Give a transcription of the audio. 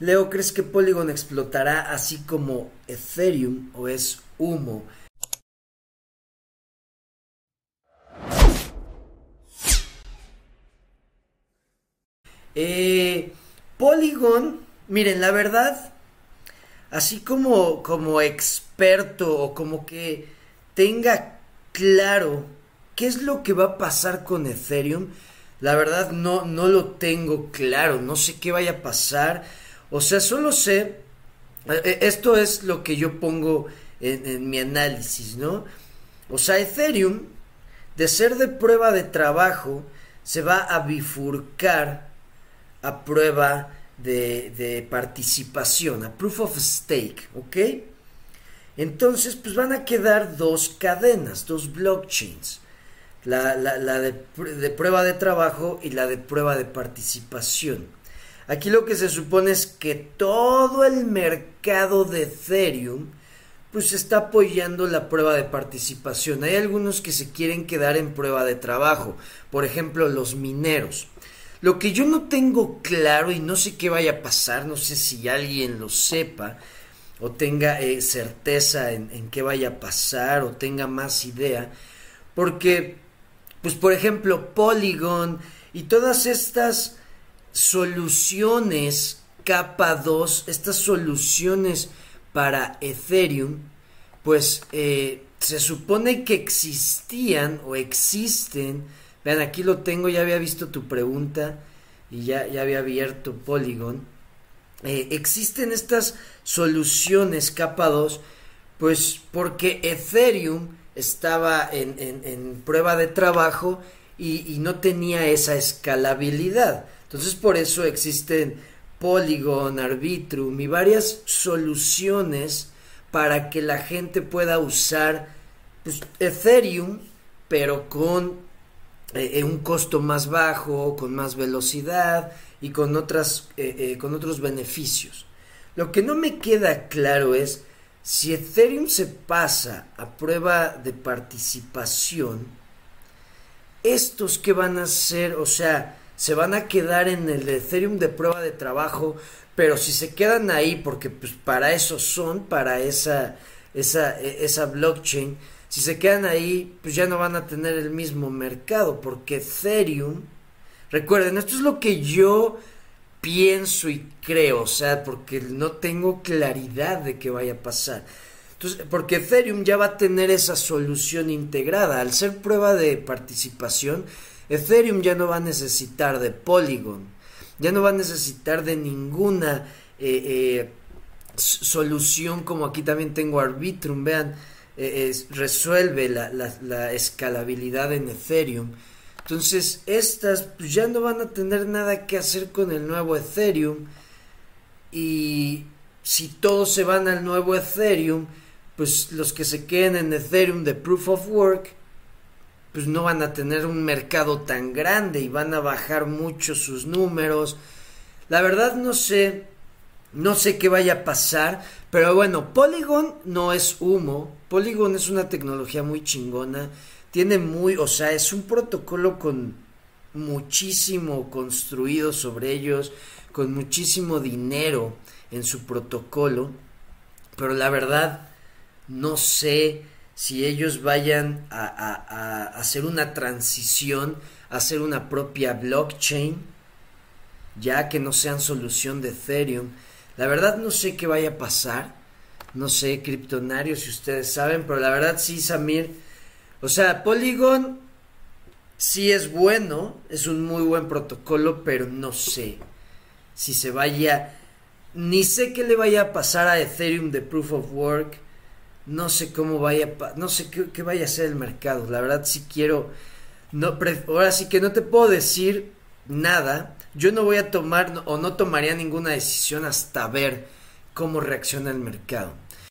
Leo, ¿crees que Polygon explotará así como Ethereum o es humo? Eh, Polygon, miren, la verdad, así como, como experto o como que tenga claro qué es lo que va a pasar con Ethereum, la verdad no, no lo tengo claro, no sé qué vaya a pasar. O sea, solo sé, eh, eh, esto es lo que yo pongo en, mi análisis, ¿no? O sea, Ethereum, de ser de prueba de trabajo, se va a bifurcar a prueba de, participación, a proof of stake, ¿ok? Entonces, pues van a quedar dos cadenas, dos blockchains. La, de, prueba de trabajo y la de prueba de participación. Aquí lo que se supone es que todo el mercado de Ethereum pues está apoyando la prueba de participación. Hay algunos que se quieren quedar en prueba de trabajo, por ejemplo los mineros. Lo que yo no tengo claro y no sé qué vaya a pasar, no sé si alguien lo sepa o tenga eh, certeza en, en qué vaya a pasar o tenga más idea, porque, pues por ejemplo, Polygon y todas estas soluciones capa 2, estas soluciones para Ethereum, pues eh, se supone que existían o existen Vean, aquí lo tengo, ya había visto tu pregunta y ya, ya había abierto Polygon. Eh, existen estas soluciones capa 2, pues porque Ethereum estaba en, en, en prueba de trabajo y, y, no tenía esa escalabilidad. Entonces por eso existen Polygon, Arbitrum y varias soluciones para que la gente pueda usar pues, Ethereum, pero con eh, un costo más bajo, con más velocidad y con, otras, eh, eh, con otros beneficios. Lo que no me queda claro es si Ethereum se pasa a prueba de participación, estos que van a ser, o sea, se van a quedar en el Ethereum de prueba de trabajo, pero si se quedan ahí, porque pues para eso son, para esa, esa, e, esa blockchain, si se quedan ahí, pues ya no van a tener el mismo mercado, porque Ethereum, recuerden, esto es lo que yo pienso y creo, o sea, porque no tengo claridad de qué vaya a pasar. Entonces, porque Ethereum ya va a tener esa solución integrada. Al ser prueba de participación, Ethereum ya no va a necesitar de Polygon, ya no va a necesitar de ninguna eh, eh, solución como aquí también tengo Arbitrum, vean eh, es, resuelve la, la, la, escalabilidad en Ethereum. Entonces, estas pues, ya no van a tener nada que hacer con el nuevo Ethereum. Y si todos se van al nuevo Ethereum, pues los que se queden en Ethereum de Proof of Work, pues no van a tener un mercado tan grande y van a bajar mucho sus números. La verdad no sé, no sé qué vaya a pasar, pero bueno, Polygon no es humo, Polygon es una tecnología muy chingona, tiene muy, o sea, es un protocolo con muchísimo construido sobre ellos, con muchísimo dinero en su protocolo, pero la verdad no sé si ellos vayan a, a, a hacer una transición, a hacer una propia blockchain, ya que no sean solución de Ethereum. La verdad no sé qué vaya a pasar no sé, criptonario, si ustedes saben, pero la verdad sí, Samir. O sea, Polygon sí es bueno, es un muy buen protocolo, pero no sé si se vaya, ni sé qué le vaya a pasar a Ethereum de Proof of Work, no sé cómo vaya, no sé qué, vaya a ser el mercado, la verdad sí quiero, no, ahora sí que no te puedo decir nada, yo no voy a tomar o no tomaría ninguna decisión hasta ver cómo reacciona el mercado.